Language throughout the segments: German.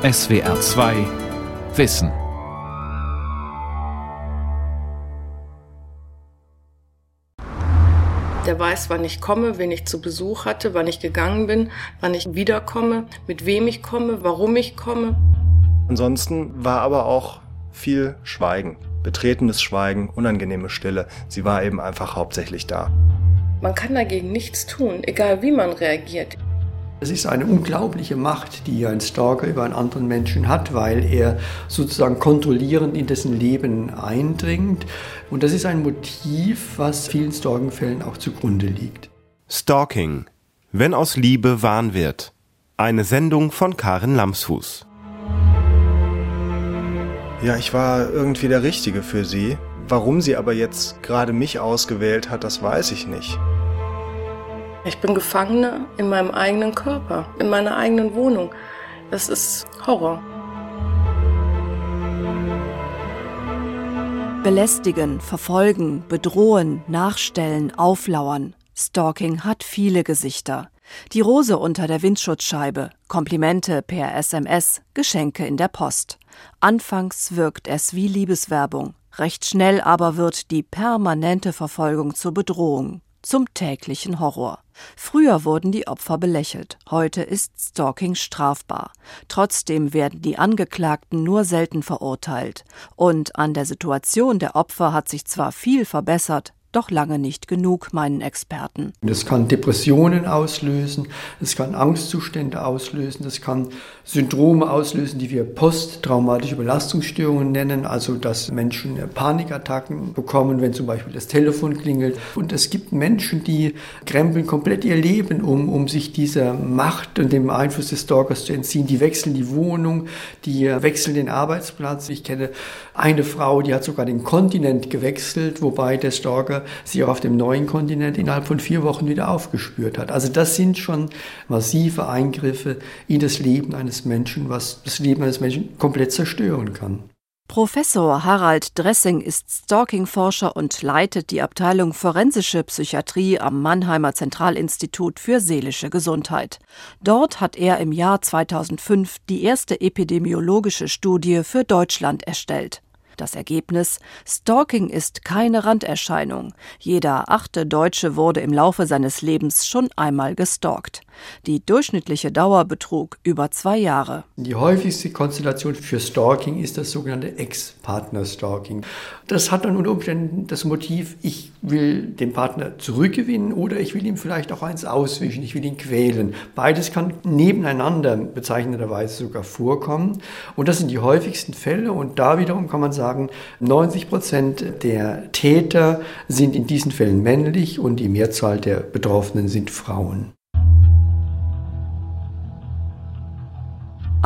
SWR 2 Wissen. Der weiß, wann ich komme, wen ich zu Besuch hatte, wann ich gegangen bin, wann ich wiederkomme, mit wem ich komme, warum ich komme. Ansonsten war aber auch viel Schweigen, betretenes Schweigen, unangenehme Stille. Sie war eben einfach hauptsächlich da. Man kann dagegen nichts tun, egal wie man reagiert. Es ist eine unglaubliche Macht, die ein Stalker über einen anderen Menschen hat, weil er sozusagen kontrollierend in dessen Leben eindringt. Und das ist ein Motiv, was vielen Stalking-Fällen auch zugrunde liegt. Stalking. Wenn aus Liebe Wahn wird. Eine Sendung von Karin Lamsfuß. Ja, ich war irgendwie der Richtige für sie. Warum sie aber jetzt gerade mich ausgewählt hat, das weiß ich nicht. Ich bin Gefangene in meinem eigenen Körper, in meiner eigenen Wohnung. Das ist Horror. Belästigen, verfolgen, bedrohen, nachstellen, auflauern. Stalking hat viele Gesichter. Die Rose unter der Windschutzscheibe, Komplimente per SMS, Geschenke in der Post. Anfangs wirkt es wie Liebeswerbung, recht schnell aber wird die permanente Verfolgung zur Bedrohung zum täglichen Horror. Früher wurden die Opfer belächelt, heute ist Stalking strafbar. Trotzdem werden die Angeklagten nur selten verurteilt. Und an der Situation der Opfer hat sich zwar viel verbessert, doch lange nicht genug, meinen Experten. Das kann Depressionen auslösen, das kann Angstzustände auslösen, das kann Syndrome auslösen, die wir posttraumatische Belastungsstörungen nennen, also dass Menschen Panikattacken bekommen, wenn zum Beispiel das Telefon klingelt. Und es gibt Menschen, die krempeln komplett ihr Leben um, um sich dieser Macht und dem Einfluss des Stalkers zu entziehen. Die wechseln die Wohnung, die wechseln den Arbeitsplatz. Ich kenne eine Frau, die hat sogar den Kontinent gewechselt, wobei der Stalker sie auch auf dem neuen Kontinent innerhalb von vier Wochen wieder aufgespürt hat. Also das sind schon massive Eingriffe in das Leben eines Menschen, was das Leben eines Menschen komplett zerstören kann. Professor Harald Dressing ist Stalking-Forscher und leitet die Abteilung Forensische Psychiatrie am Mannheimer Zentralinstitut für seelische Gesundheit. Dort hat er im Jahr 2005 die erste epidemiologische Studie für Deutschland erstellt. Das Ergebnis Stalking ist keine Randerscheinung. Jeder achte Deutsche wurde im Laufe seines Lebens schon einmal gestalkt. Die durchschnittliche Dauer betrug über zwei Jahre. Die häufigste Konstellation für Stalking ist das sogenannte Ex-Partner-Stalking. Das hat dann unter Umständen das Motiv, ich will den Partner zurückgewinnen oder ich will ihm vielleicht auch eins auswischen, ich will ihn quälen. Beides kann nebeneinander bezeichnenderweise sogar vorkommen. Und das sind die häufigsten Fälle. Und da wiederum kann man sagen, 90 Prozent der Täter sind in diesen Fällen männlich und die Mehrzahl der Betroffenen sind Frauen.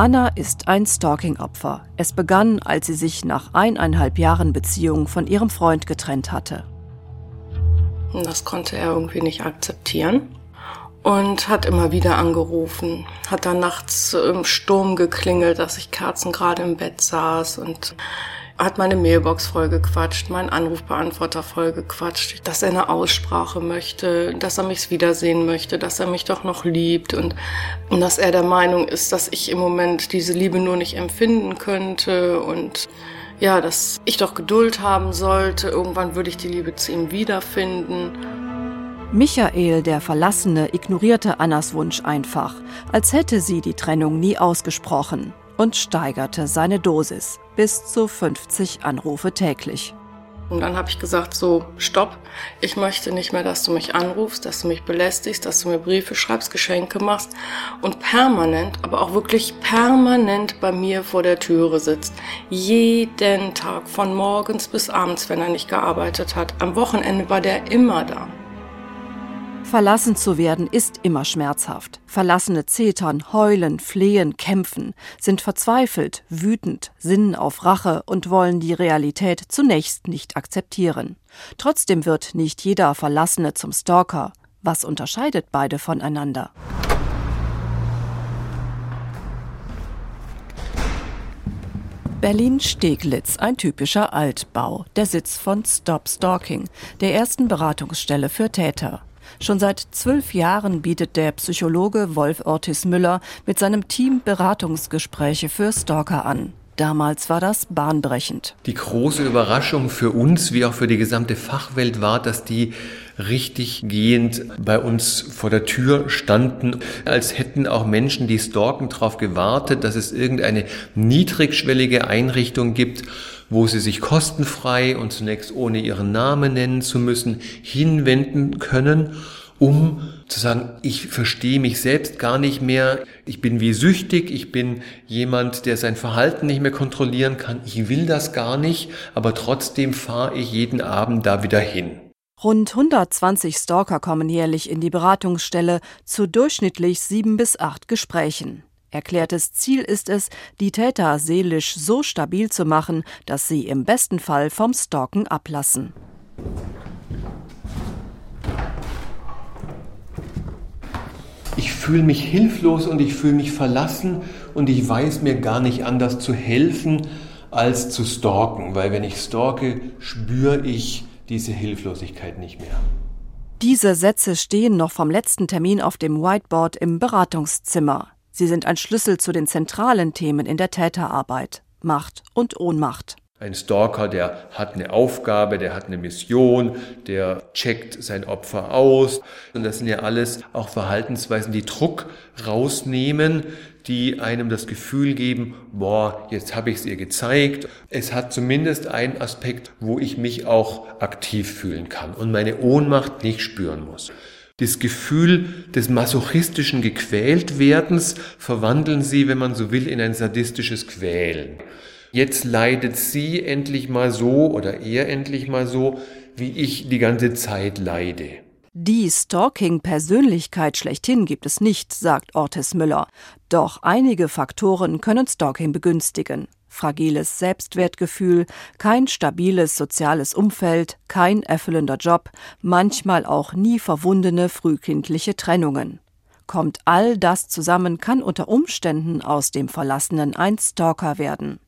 Anna ist ein Stalking-Opfer. Es begann, als sie sich nach eineinhalb Jahren Beziehung von ihrem Freund getrennt hatte. Das konnte er irgendwie nicht akzeptieren und hat immer wieder angerufen. Hat dann nachts im Sturm geklingelt, dass ich Kerzen gerade im Bett saß und hat meine Mailbox vollgequatscht, meinen Anrufbeantworter vollgequatscht, dass er eine Aussprache möchte, dass er mich wiedersehen möchte, dass er mich doch noch liebt und, und dass er der Meinung ist, dass ich im Moment diese Liebe nur nicht empfinden könnte und ja, dass ich doch Geduld haben sollte, irgendwann würde ich die Liebe zu ihm wiederfinden. Michael, der Verlassene, ignorierte Annas Wunsch einfach, als hätte sie die Trennung nie ausgesprochen und steigerte seine Dosis bis zu 50 Anrufe täglich. Und dann habe ich gesagt, so, stopp, ich möchte nicht mehr, dass du mich anrufst, dass du mich belästigst, dass du mir Briefe schreibst, Geschenke machst und permanent, aber auch wirklich permanent bei mir vor der Türe sitzt. Jeden Tag, von morgens bis abends, wenn er nicht gearbeitet hat. Am Wochenende war der immer da. Verlassen zu werden ist immer schmerzhaft. Verlassene zetern, heulen, flehen, kämpfen, sind verzweifelt, wütend, sinnen auf Rache und wollen die Realität zunächst nicht akzeptieren. Trotzdem wird nicht jeder Verlassene zum Stalker. Was unterscheidet beide voneinander? Berlin-Steglitz, ein typischer Altbau, der Sitz von Stop Stalking, der ersten Beratungsstelle für Täter. Schon seit zwölf Jahren bietet der Psychologe Wolf Ortiz Müller mit seinem Team Beratungsgespräche für Stalker an. Damals war das bahnbrechend. Die große Überraschung für uns wie auch für die gesamte Fachwelt war, dass die richtig gehend bei uns vor der Tür standen, als hätten auch Menschen, die stalken, darauf gewartet, dass es irgendeine niedrigschwellige Einrichtung gibt, wo sie sich kostenfrei und zunächst ohne ihren Namen nennen zu müssen, hinwenden können um zu sagen, ich verstehe mich selbst gar nicht mehr, ich bin wie süchtig, ich bin jemand, der sein Verhalten nicht mehr kontrollieren kann, ich will das gar nicht, aber trotzdem fahre ich jeden Abend da wieder hin. Rund 120 Stalker kommen jährlich in die Beratungsstelle zu durchschnittlich sieben bis acht Gesprächen. Erklärtes Ziel ist es, die Täter seelisch so stabil zu machen, dass sie im besten Fall vom Stalken ablassen. ich fühle mich hilflos und ich fühle mich verlassen und ich weiß mir gar nicht anders zu helfen, als zu stalken, weil wenn ich stalke, spüre ich diese Hilflosigkeit nicht mehr. Diese Sätze stehen noch vom letzten Termin auf dem Whiteboard im Beratungszimmer. Sie sind ein Schlüssel zu den zentralen Themen in der Täterarbeit Macht und Ohnmacht. Ein Stalker, der hat eine Aufgabe, der hat eine Mission, der checkt sein Opfer aus. Und das sind ja alles auch Verhaltensweisen, die Druck rausnehmen, die einem das Gefühl geben, boah, jetzt habe ich es ihr gezeigt. Es hat zumindest einen Aspekt, wo ich mich auch aktiv fühlen kann und meine Ohnmacht nicht spüren muss. Das Gefühl des masochistischen Gequältwerdens verwandeln sie, wenn man so will, in ein sadistisches Quälen. Jetzt leidet sie endlich mal so oder er endlich mal so, wie ich die ganze Zeit leide. Die Stalking-Persönlichkeit schlechthin gibt es nicht, sagt Ortiz Müller. Doch einige Faktoren können Stalking begünstigen. Fragiles Selbstwertgefühl, kein stabiles soziales Umfeld, kein erfüllender Job, manchmal auch nie verwundene frühkindliche Trennungen. Kommt all das zusammen, kann unter Umständen aus dem Verlassenen ein Stalker werden.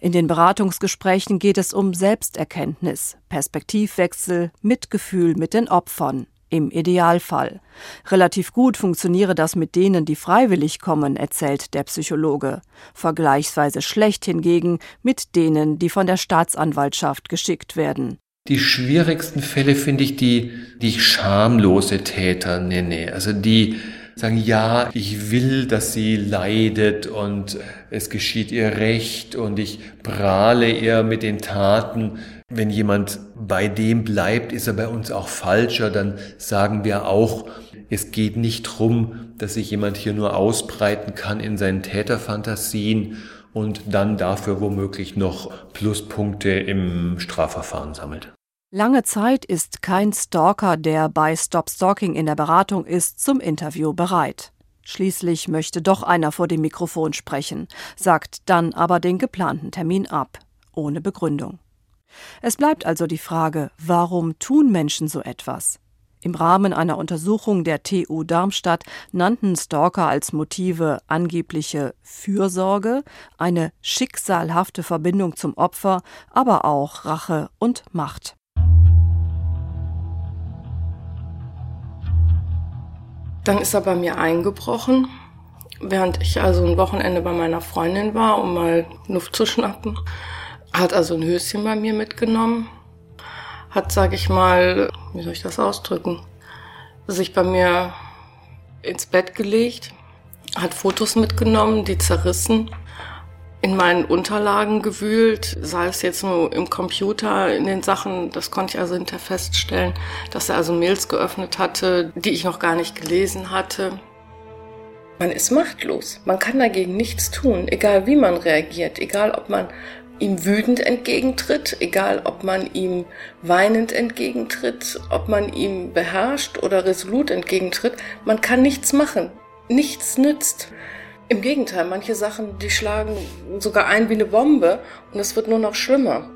In den Beratungsgesprächen geht es um Selbsterkenntnis, Perspektivwechsel, Mitgefühl mit den Opfern. Im Idealfall. Relativ gut funktioniere das mit denen, die freiwillig kommen, erzählt der Psychologe. Vergleichsweise schlecht hingegen mit denen, die von der Staatsanwaltschaft geschickt werden. Die schwierigsten Fälle finde ich die, die ich schamlose Täter nenne. Also die sagen, ja, ich will, dass sie leidet und es geschieht ihr Recht und ich prahle ihr mit den Taten. Wenn jemand bei dem bleibt, ist er bei uns auch falscher, dann sagen wir auch, es geht nicht drum, dass sich jemand hier nur ausbreiten kann in seinen Täterfantasien und dann dafür womöglich noch Pluspunkte im Strafverfahren sammelt. Lange Zeit ist kein Stalker, der bei Stop Stalking in der Beratung ist, zum Interview bereit. Schließlich möchte doch einer vor dem Mikrofon sprechen, sagt dann aber den geplanten Termin ab, ohne Begründung. Es bleibt also die Frage, warum tun Menschen so etwas? Im Rahmen einer Untersuchung der TU Darmstadt nannten Stalker als Motive angebliche Fürsorge, eine schicksalhafte Verbindung zum Opfer, aber auch Rache und Macht. Dann ist er bei mir eingebrochen, während ich also ein Wochenende bei meiner Freundin war, um mal Luft zu schnappen. Hat also ein Höschen bei mir mitgenommen. Hat, sag ich mal, wie soll ich das ausdrücken, sich bei mir ins Bett gelegt, hat Fotos mitgenommen, die zerrissen in meinen Unterlagen gewühlt, sei es jetzt nur im Computer, in den Sachen, das konnte ich also hinter feststellen, dass er also Mails geöffnet hatte, die ich noch gar nicht gelesen hatte. Man ist machtlos. Man kann dagegen nichts tun, egal wie man reagiert, egal ob man ihm wütend entgegentritt, egal ob man ihm weinend entgegentritt, ob man ihm beherrscht oder resolut entgegentritt. Man kann nichts machen. Nichts nützt. Im Gegenteil, manche Sachen, die schlagen sogar ein wie eine Bombe und es wird nur noch schlimmer.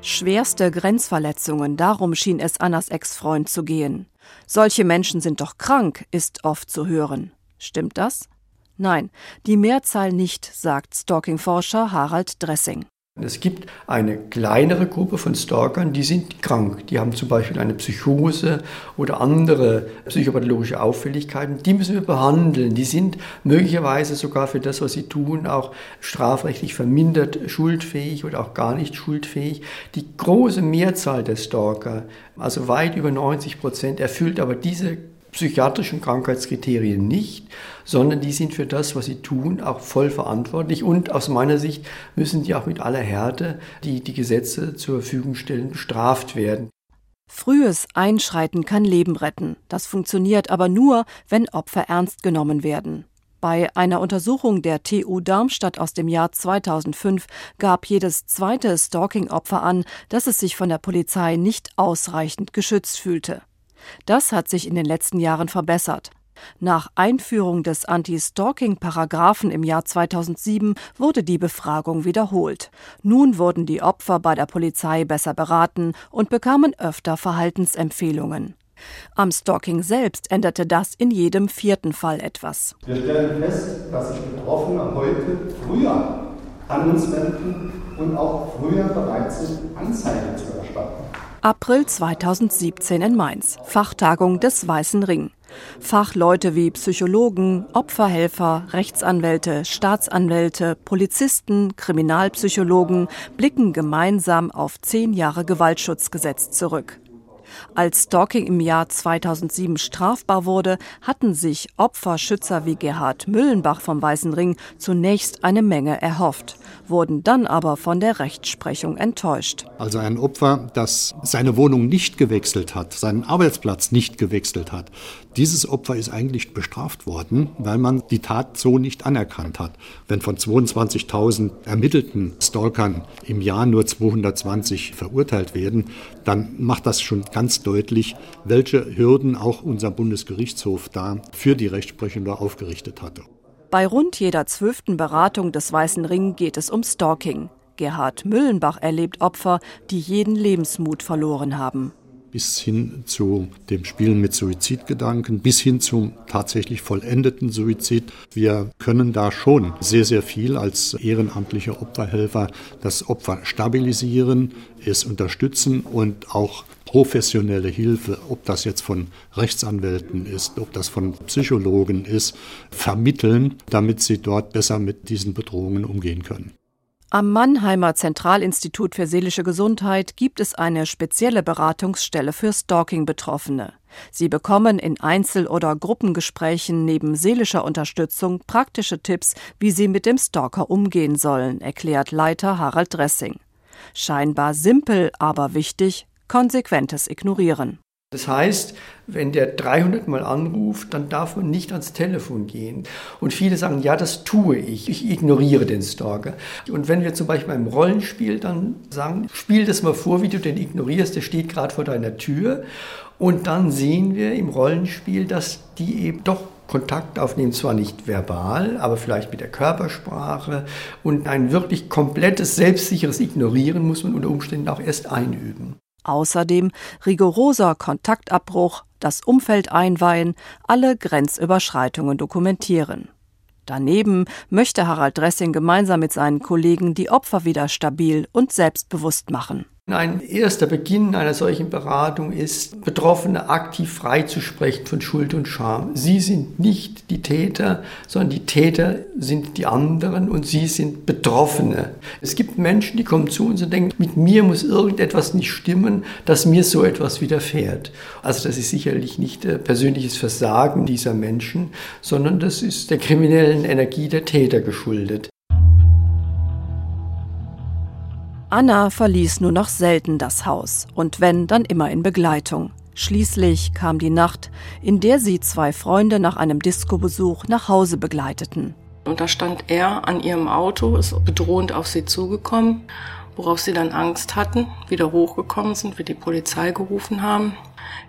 Schwerste Grenzverletzungen, darum schien es Annas Ex-Freund zu gehen. Solche Menschen sind doch krank, ist oft zu hören. Stimmt das? Nein, die Mehrzahl nicht, sagt Stalking-Forscher Harald Dressing. Es gibt eine kleinere Gruppe von Stalkern, die sind krank. Die haben zum Beispiel eine Psychose oder andere psychopathologische Auffälligkeiten. Die müssen wir behandeln. Die sind möglicherweise sogar für das, was sie tun, auch strafrechtlich vermindert schuldfähig oder auch gar nicht schuldfähig. Die große Mehrzahl der Stalker, also weit über 90 Prozent, erfüllt aber diese psychiatrischen Krankheitskriterien nicht, sondern die sind für das, was sie tun, auch voll verantwortlich. Und aus meiner Sicht müssen die auch mit aller Härte, die die Gesetze zur Verfügung stellen, bestraft werden. Frühes Einschreiten kann Leben retten. Das funktioniert aber nur, wenn Opfer ernst genommen werden. Bei einer Untersuchung der TU Darmstadt aus dem Jahr 2005 gab jedes zweite Stalking-Opfer an, dass es sich von der Polizei nicht ausreichend geschützt fühlte. Das hat sich in den letzten Jahren verbessert. Nach Einführung des Anti-Stalking-Paragraphen im Jahr 2007 wurde die Befragung wiederholt. Nun wurden die Opfer bei der Polizei besser beraten und bekamen öfter Verhaltensempfehlungen. Am Stalking selbst änderte das in jedem vierten Fall etwas. Wir stellen fest, dass sich Betroffene heute früher an uns wenden und auch früher bereit sind, Anzeigen zu erstatten. April 2017 in Mainz, Fachtagung des Weißen Ring. Fachleute wie Psychologen, Opferhelfer, Rechtsanwälte, Staatsanwälte, Polizisten, Kriminalpsychologen blicken gemeinsam auf zehn Jahre Gewaltschutzgesetz zurück. Als Stalking im Jahr 2007 strafbar wurde, hatten sich Opferschützer wie Gerhard Müllenbach vom Weißen Ring zunächst eine Menge erhofft, wurden dann aber von der Rechtsprechung enttäuscht. Also ein Opfer, das seine Wohnung nicht gewechselt hat, seinen Arbeitsplatz nicht gewechselt hat, dieses Opfer ist eigentlich bestraft worden, weil man die Tat so nicht anerkannt hat. Wenn von 22.000 ermittelten Stalkern im Jahr nur 220 verurteilt werden, dann macht das schon ganz deutlich, welche Hürden auch unser Bundesgerichtshof da für die Rechtsprechung aufgerichtet hatte. Bei rund jeder zwölften Beratung des Weißen Ring geht es um Stalking. Gerhard Müllenbach erlebt Opfer, die jeden Lebensmut verloren haben bis hin zu dem Spielen mit Suizidgedanken, bis hin zum tatsächlich vollendeten Suizid. Wir können da schon sehr, sehr viel als ehrenamtliche Opferhelfer das Opfer stabilisieren, es unterstützen und auch professionelle Hilfe, ob das jetzt von Rechtsanwälten ist, ob das von Psychologen ist, vermitteln, damit sie dort besser mit diesen Bedrohungen umgehen können. Am Mannheimer Zentralinstitut für seelische Gesundheit gibt es eine spezielle Beratungsstelle für Stalking-Betroffene. Sie bekommen in Einzel- oder Gruppengesprächen neben seelischer Unterstützung praktische Tipps, wie sie mit dem Stalker umgehen sollen, erklärt Leiter Harald Dressing. Scheinbar simpel, aber wichtig, konsequentes Ignorieren. Das heißt, wenn der 300 Mal anruft, dann darf man nicht ans Telefon gehen. Und viele sagen, ja, das tue ich. Ich ignoriere den Stalker. Und wenn wir zum Beispiel beim Rollenspiel dann sagen, spiel das mal vor, wie du den ignorierst, der steht gerade vor deiner Tür. Und dann sehen wir im Rollenspiel, dass die eben doch Kontakt aufnehmen, zwar nicht verbal, aber vielleicht mit der Körpersprache. Und ein wirklich komplettes, selbstsicheres Ignorieren muss man unter Umständen auch erst einüben. Außerdem rigoroser Kontaktabbruch, das Umfeld einweihen, alle Grenzüberschreitungen dokumentieren. Daneben möchte Harald Dressing gemeinsam mit seinen Kollegen die Opfer wieder stabil und selbstbewusst machen. Ein erster Beginn einer solchen Beratung ist, Betroffene aktiv freizusprechen von Schuld und Scham. Sie sind nicht die Täter, sondern die Täter sind die anderen und sie sind Betroffene. Es gibt Menschen, die kommen zu uns und denken, mit mir muss irgendetwas nicht stimmen, dass mir so etwas widerfährt. Also das ist sicherlich nicht äh, persönliches Versagen dieser Menschen, sondern das ist der kriminellen Energie der Täter geschuldet. Anna verließ nur noch selten das Haus und wenn, dann immer in Begleitung. Schließlich kam die Nacht, in der sie zwei Freunde nach einem Diskobesuch nach Hause begleiteten. Und da stand er an ihrem Auto, ist bedrohend auf sie zugekommen, worauf sie dann Angst hatten, wieder hochgekommen sind, wir die Polizei gerufen haben,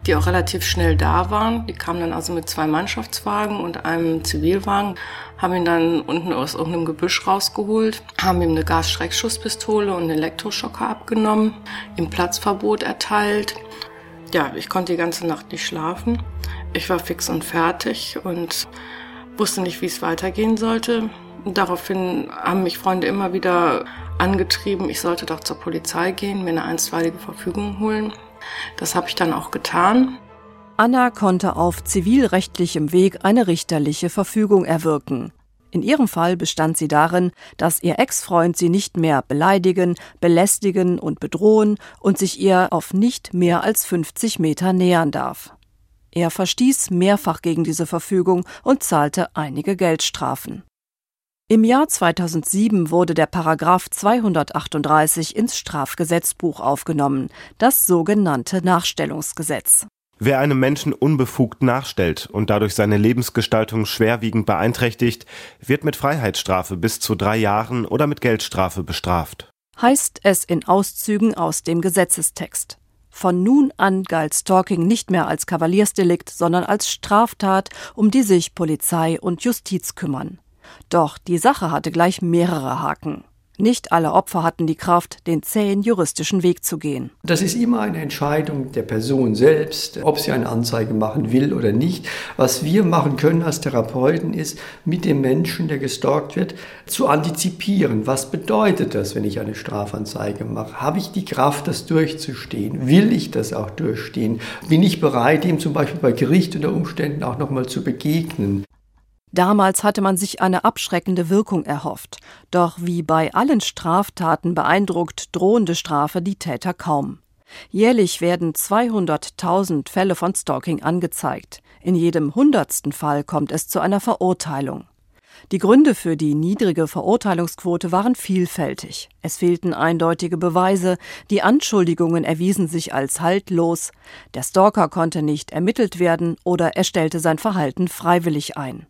die auch relativ schnell da waren. Die kamen dann also mit zwei Mannschaftswagen und einem Zivilwagen haben ihn dann unten aus irgendeinem Gebüsch rausgeholt, haben ihm eine Gasschreckschusspistole und einen Elektroschocker abgenommen, ihm Platzverbot erteilt. Ja, ich konnte die ganze Nacht nicht schlafen. Ich war fix und fertig und wusste nicht, wie es weitergehen sollte. Daraufhin haben mich Freunde immer wieder angetrieben, ich sollte doch zur Polizei gehen, mir eine einstweilige Verfügung holen. Das habe ich dann auch getan. Anna konnte auf zivilrechtlichem Weg eine richterliche Verfügung erwirken. In ihrem Fall bestand sie darin, dass ihr Ex-Freund sie nicht mehr beleidigen, belästigen und bedrohen und sich ihr auf nicht mehr als 50 Meter nähern darf. Er verstieß mehrfach gegen diese Verfügung und zahlte einige Geldstrafen. Im Jahr 2007 wurde der Paragraph 238 ins Strafgesetzbuch aufgenommen, das sogenannte Nachstellungsgesetz. Wer einem Menschen unbefugt nachstellt und dadurch seine Lebensgestaltung schwerwiegend beeinträchtigt, wird mit Freiheitsstrafe bis zu drei Jahren oder mit Geldstrafe bestraft. Heißt es in Auszügen aus dem Gesetzestext. Von nun an galt Stalking nicht mehr als Kavaliersdelikt, sondern als Straftat, um die sich Polizei und Justiz kümmern. Doch die Sache hatte gleich mehrere Haken. Nicht alle Opfer hatten die Kraft, den zähen juristischen Weg zu gehen. Das ist immer eine Entscheidung der Person selbst, ob sie eine Anzeige machen will oder nicht. Was wir machen können als Therapeuten ist, mit dem Menschen, der gestalkt wird, zu antizipieren. Was bedeutet das, wenn ich eine Strafanzeige mache? Habe ich die Kraft, das durchzustehen? Will ich das auch durchstehen? Bin ich bereit, ihm zum Beispiel bei Gericht unter Umständen auch nochmal zu begegnen? Damals hatte man sich eine abschreckende Wirkung erhofft. Doch wie bei allen Straftaten beeindruckt drohende Strafe die Täter kaum. Jährlich werden 200.000 Fälle von Stalking angezeigt. In jedem hundertsten Fall kommt es zu einer Verurteilung. Die Gründe für die niedrige Verurteilungsquote waren vielfältig. Es fehlten eindeutige Beweise, die Anschuldigungen erwiesen sich als haltlos, der Stalker konnte nicht ermittelt werden oder er stellte sein Verhalten freiwillig ein.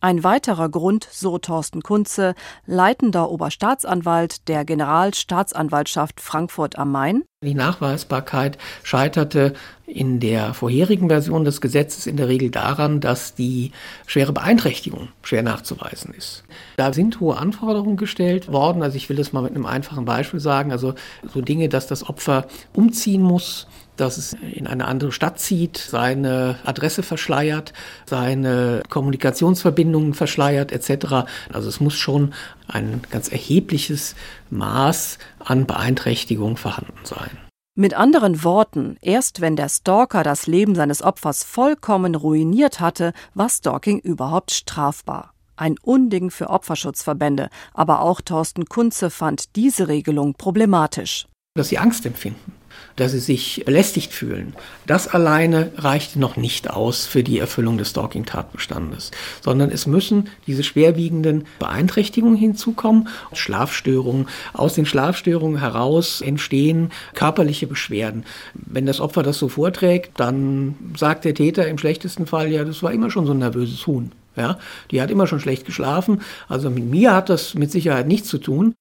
Ein weiterer Grund, so Thorsten Kunze, leitender Oberstaatsanwalt der Generalstaatsanwaltschaft Frankfurt am Main. Die Nachweisbarkeit scheiterte in der vorherigen Version des Gesetzes in der Regel daran, dass die schwere Beeinträchtigung schwer nachzuweisen ist. Da sind hohe Anforderungen gestellt worden. Also ich will das mal mit einem einfachen Beispiel sagen. Also so Dinge, dass das Opfer umziehen muss, dass es in eine andere Stadt zieht, seine Adresse verschleiert, seine Kommunikationsverbindungen verschleiert etc. Also es muss schon ein ganz erhebliches Maß an Beeinträchtigung vorhanden sein. Mit anderen Worten, erst wenn der Stalker das Leben seines Opfers vollkommen ruiniert hatte, war Stalking überhaupt strafbar. Ein Unding für Opferschutzverbände, aber auch Thorsten Kunze fand diese Regelung problematisch. Dass sie Angst empfinden dass sie sich belästigt fühlen. Das alleine reicht noch nicht aus für die Erfüllung des Stalking-Tatbestandes, sondern es müssen diese schwerwiegenden Beeinträchtigungen hinzukommen, Schlafstörungen. Aus den Schlafstörungen heraus entstehen körperliche Beschwerden. Wenn das Opfer das so vorträgt, dann sagt der Täter im schlechtesten Fall, ja, das war immer schon so ein nervöses Huhn. Ja, die hat immer schon schlecht geschlafen. Also mit mir hat das mit Sicherheit nichts zu tun.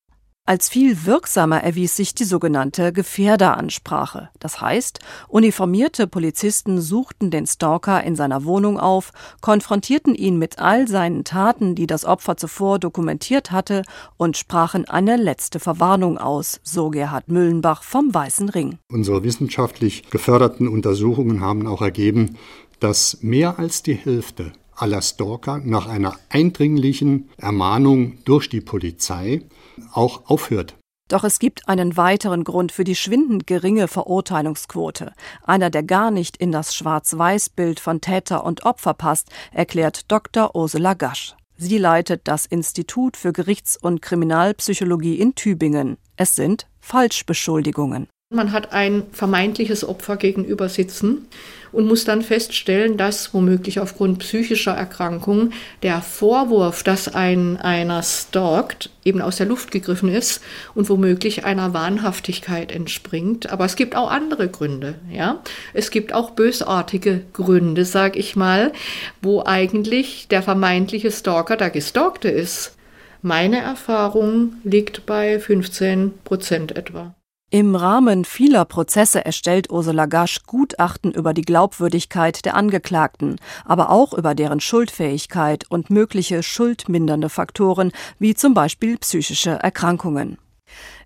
Als viel wirksamer erwies sich die sogenannte Gefährderansprache. Das heißt, uniformierte Polizisten suchten den Stalker in seiner Wohnung auf, konfrontierten ihn mit all seinen Taten, die das Opfer zuvor dokumentiert hatte, und sprachen eine letzte Verwarnung aus, so Gerhard Müllenbach vom Weißen Ring. Unsere wissenschaftlich geförderten Untersuchungen haben auch ergeben, dass mehr als die Hälfte aller Stalker nach einer eindringlichen Ermahnung durch die Polizei auch aufhört. Doch es gibt einen weiteren Grund für die schwindend geringe Verurteilungsquote. Einer, der gar nicht in das Schwarz-Weiß-Bild von Täter und Opfer passt, erklärt Dr. Ursula Gasch. Sie leitet das Institut für Gerichts- und Kriminalpsychologie in Tübingen. Es sind Falschbeschuldigungen. Man hat ein vermeintliches Opfer gegenüber sitzen und muss dann feststellen, dass womöglich aufgrund psychischer Erkrankungen der Vorwurf, dass ein einer stalkt, eben aus der Luft gegriffen ist und womöglich einer Wahnhaftigkeit entspringt. Aber es gibt auch andere Gründe, ja. Es gibt auch bösartige Gründe, sag ich mal, wo eigentlich der vermeintliche Stalker der Gestalkte ist. Meine Erfahrung liegt bei 15 Prozent etwa. Im Rahmen vieler Prozesse erstellt Ursula Gasch Gutachten über die Glaubwürdigkeit der Angeklagten, aber auch über deren Schuldfähigkeit und mögliche schuldmindernde Faktoren wie zum Beispiel psychische Erkrankungen.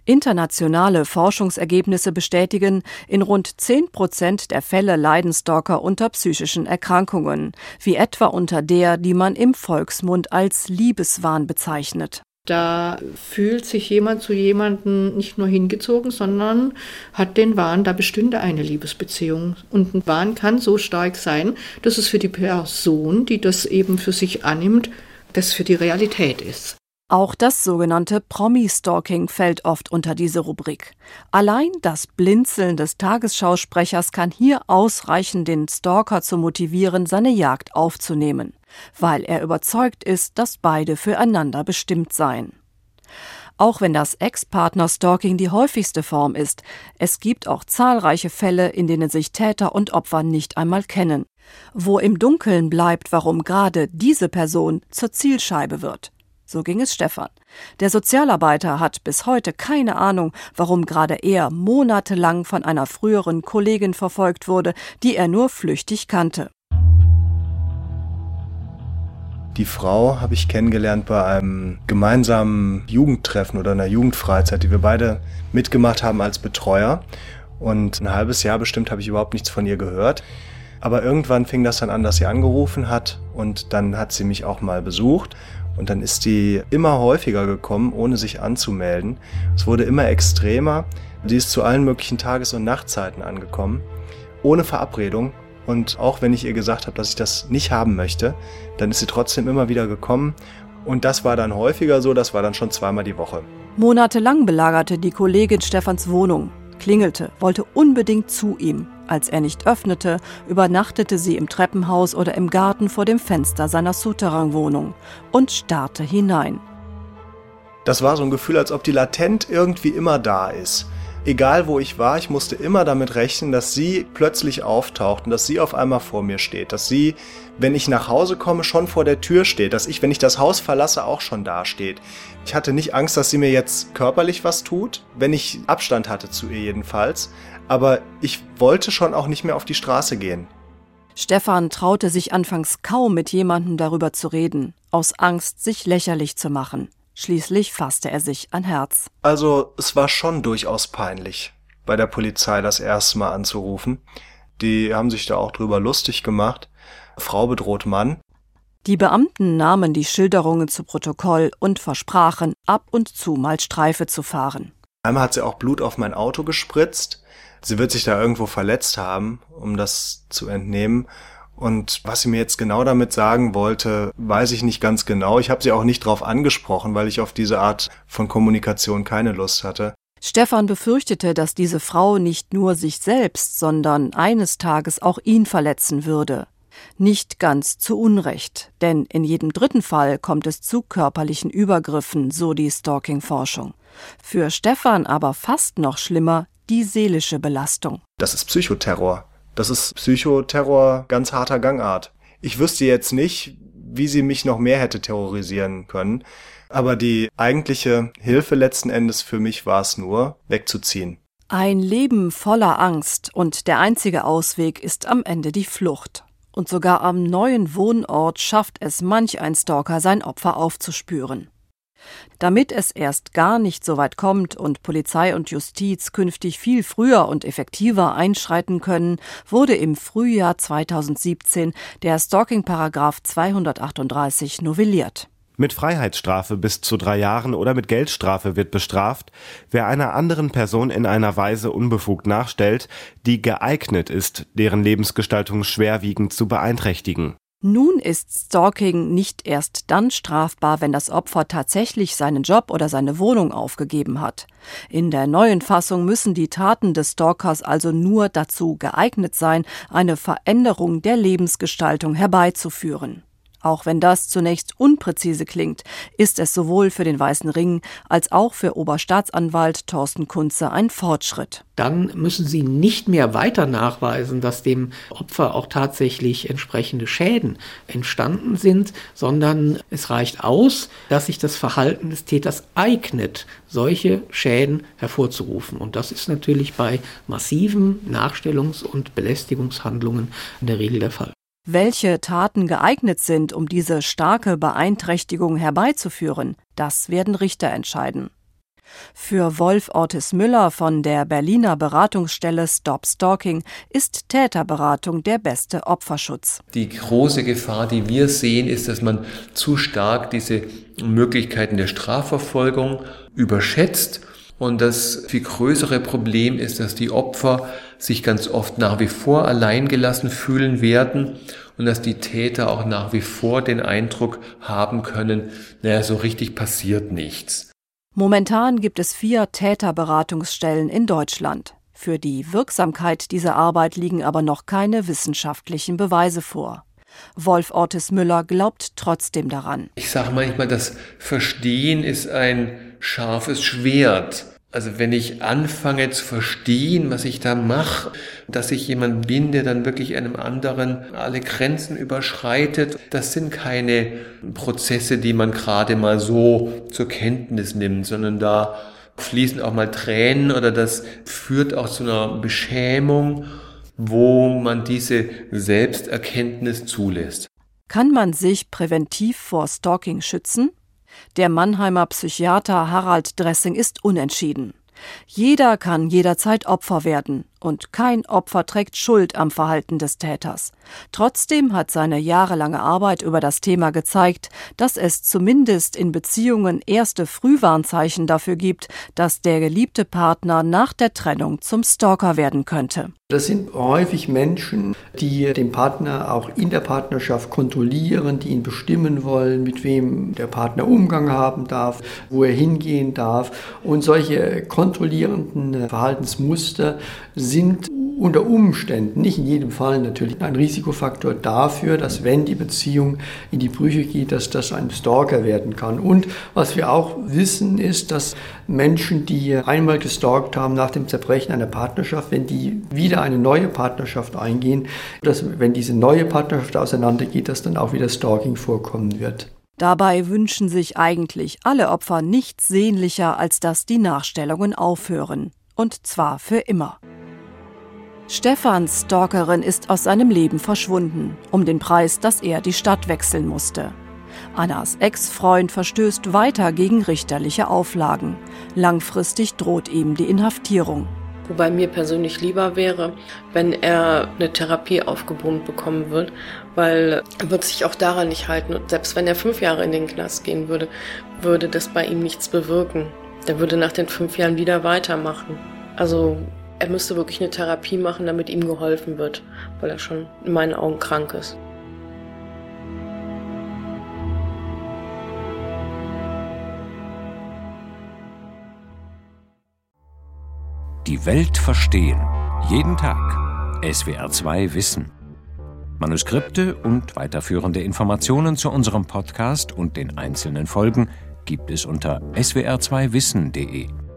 Internationale Forschungsergebnisse bestätigen, in rund 10 Prozent der Fälle leiden Stalker unter psychischen Erkrankungen, wie etwa unter der, die man im Volksmund als Liebeswahn bezeichnet. Da fühlt sich jemand zu jemandem nicht nur hingezogen, sondern hat den Wahn, da bestünde eine Liebesbeziehung. Und ein Wahn kann so stark sein, dass es für die Person, die das eben für sich annimmt, das für die Realität ist. Auch das sogenannte Promi-Stalking fällt oft unter diese Rubrik. Allein das Blinzeln des Tagesschausprechers kann hier ausreichen, den Stalker zu motivieren, seine Jagd aufzunehmen, weil er überzeugt ist, dass beide füreinander bestimmt seien. Auch wenn das Ex-Partner-Stalking die häufigste Form ist, es gibt auch zahlreiche Fälle, in denen sich Täter und Opfer nicht einmal kennen, wo im Dunkeln bleibt, warum gerade diese Person zur Zielscheibe wird. So ging es Stefan. Der Sozialarbeiter hat bis heute keine Ahnung, warum gerade er monatelang von einer früheren Kollegin verfolgt wurde, die er nur flüchtig kannte. Die Frau habe ich kennengelernt bei einem gemeinsamen Jugendtreffen oder einer Jugendfreizeit, die wir beide mitgemacht haben als Betreuer. Und ein halbes Jahr bestimmt habe ich überhaupt nichts von ihr gehört. Aber irgendwann fing das dann an, dass sie angerufen hat und dann hat sie mich auch mal besucht und dann ist die immer häufiger gekommen, ohne sich anzumelden. Es wurde immer extremer. Sie ist zu allen möglichen Tages- und Nachtzeiten angekommen, ohne Verabredung. Und auch wenn ich ihr gesagt habe, dass ich das nicht haben möchte, dann ist sie trotzdem immer wieder gekommen. Und das war dann häufiger so, das war dann schon zweimal die Woche. Monatelang belagerte die Kollegin Stefans Wohnung, klingelte, wollte unbedingt zu ihm. Als er nicht öffnete, übernachtete sie im Treppenhaus oder im Garten vor dem Fenster seiner Souterrain-Wohnung und starrte hinein. Das war so ein Gefühl, als ob die latent irgendwie immer da ist. Egal wo ich war, ich musste immer damit rechnen, dass sie plötzlich auftaucht und dass sie auf einmal vor mir steht, dass sie, wenn ich nach Hause komme, schon vor der Tür steht, dass ich, wenn ich das Haus verlasse, auch schon da steht. Ich hatte nicht Angst, dass sie mir jetzt körperlich was tut, wenn ich Abstand hatte zu ihr jedenfalls, aber ich wollte schon auch nicht mehr auf die Straße gehen. Stefan traute sich anfangs kaum mit jemandem darüber zu reden, aus Angst, sich lächerlich zu machen. Schließlich fasste er sich ein Herz. Also es war schon durchaus peinlich, bei der Polizei das erste Mal anzurufen. Die haben sich da auch drüber lustig gemacht. Frau bedroht Mann. Die Beamten nahmen die Schilderungen zu Protokoll und versprachen, ab und zu mal Streife zu fahren. Einmal hat sie auch Blut auf mein Auto gespritzt sie wird sich da irgendwo verletzt haben, um das zu entnehmen. Und was sie mir jetzt genau damit sagen wollte, weiß ich nicht ganz genau. Ich habe sie auch nicht drauf angesprochen, weil ich auf diese Art von Kommunikation keine Lust hatte. Stefan befürchtete, dass diese Frau nicht nur sich selbst, sondern eines Tages auch ihn verletzen würde. Nicht ganz zu Unrecht, denn in jedem dritten Fall kommt es zu körperlichen Übergriffen, so die Stalking-Forschung. Für Stefan aber fast noch schlimmer die seelische Belastung. Das ist Psychoterror. Das ist Psychoterror ganz harter Gangart. Ich wüsste jetzt nicht, wie sie mich noch mehr hätte terrorisieren können. Aber die eigentliche Hilfe letzten Endes für mich war es nur, wegzuziehen. Ein Leben voller Angst und der einzige Ausweg ist am Ende die Flucht. Und sogar am neuen Wohnort schafft es manch ein Stalker, sein Opfer aufzuspüren. Damit es erst gar nicht so weit kommt und Polizei und Justiz künftig viel früher und effektiver einschreiten können, wurde im Frühjahr 2017 der Stalking-Paragraph 238 novelliert. Mit Freiheitsstrafe bis zu drei Jahren oder mit Geldstrafe wird bestraft, wer einer anderen Person in einer Weise unbefugt nachstellt, die geeignet ist, deren Lebensgestaltung schwerwiegend zu beeinträchtigen. Nun ist Stalking nicht erst dann strafbar, wenn das Opfer tatsächlich seinen Job oder seine Wohnung aufgegeben hat. In der neuen Fassung müssen die Taten des Stalkers also nur dazu geeignet sein, eine Veränderung der Lebensgestaltung herbeizuführen. Auch wenn das zunächst unpräzise klingt, ist es sowohl für den Weißen Ring als auch für Oberstaatsanwalt Thorsten Kunze ein Fortschritt. Dann müssen Sie nicht mehr weiter nachweisen, dass dem Opfer auch tatsächlich entsprechende Schäden entstanden sind, sondern es reicht aus, dass sich das Verhalten des Täters eignet, solche Schäden hervorzurufen. Und das ist natürlich bei massiven Nachstellungs- und Belästigungshandlungen in der Regel der Fall. Welche Taten geeignet sind, um diese starke Beeinträchtigung herbeizuführen, das werden Richter entscheiden. Für Wolf Ortis Müller von der Berliner Beratungsstelle Stop Stalking ist Täterberatung der beste Opferschutz. Die große Gefahr, die wir sehen, ist, dass man zu stark diese Möglichkeiten der Strafverfolgung überschätzt. Und das viel größere Problem ist, dass die Opfer sich ganz oft nach wie vor alleingelassen fühlen werden und dass die Täter auch nach wie vor den Eindruck haben können, naja, so richtig passiert nichts. Momentan gibt es vier Täterberatungsstellen in Deutschland. Für die Wirksamkeit dieser Arbeit liegen aber noch keine wissenschaftlichen Beweise vor. Wolf Ortis Müller glaubt trotzdem daran. Ich sage manchmal, das Verstehen ist ein scharfes Schwert. Also wenn ich anfange zu verstehen, was ich da mache, dass ich jemand bin, der dann wirklich einem anderen alle Grenzen überschreitet, das sind keine Prozesse, die man gerade mal so zur Kenntnis nimmt, sondern da fließen auch mal Tränen oder das führt auch zu einer Beschämung, wo man diese Selbsterkenntnis zulässt. Kann man sich präventiv vor Stalking schützen? Der Mannheimer Psychiater Harald Dressing ist unentschieden. Jeder kann jederzeit Opfer werden, und kein Opfer trägt Schuld am Verhalten des Täters. Trotzdem hat seine jahrelange Arbeit über das Thema gezeigt, dass es zumindest in Beziehungen erste Frühwarnzeichen dafür gibt, dass der geliebte Partner nach der Trennung zum Stalker werden könnte. Das sind häufig Menschen, die den Partner auch in der Partnerschaft kontrollieren, die ihn bestimmen wollen, mit wem der Partner Umgang haben darf, wo er hingehen darf. Und solche kontrollierenden Verhaltensmuster sind unter Umständen, nicht in jedem Fall natürlich, ein Risikofaktor dafür, dass wenn die Beziehung in die Brüche geht, dass das ein Stalker werden kann. Und was wir auch wissen, ist, dass Menschen, die einmal gestalkt haben nach dem Zerbrechen einer Partnerschaft, wenn die wieder eine neue Partnerschaft eingehen, dass wenn diese neue Partnerschaft auseinandergeht, dass dann auch wieder Stalking vorkommen wird. Dabei wünschen sich eigentlich alle Opfer nichts sehnlicher, als dass die Nachstellungen aufhören. Und zwar für immer. Stefans Stalkerin ist aus seinem Leben verschwunden, um den Preis, dass er die Stadt wechseln musste. Annas Ex-Freund verstößt weiter gegen richterliche Auflagen. Langfristig droht ihm die Inhaftierung. Wobei mir persönlich lieber wäre, wenn er eine Therapie aufgebrummt bekommen wird, weil er wird sich auch daran nicht halten. Und selbst wenn er fünf Jahre in den Knast gehen würde, würde das bei ihm nichts bewirken. Der würde nach den fünf Jahren wieder weitermachen. Also er müsste wirklich eine Therapie machen, damit ihm geholfen wird, weil er schon in meinen Augen krank ist. Die Welt verstehen. Jeden Tag. SWR2 Wissen. Manuskripte und weiterführende Informationen zu unserem Podcast und den einzelnen Folgen gibt es unter swr2wissen.de.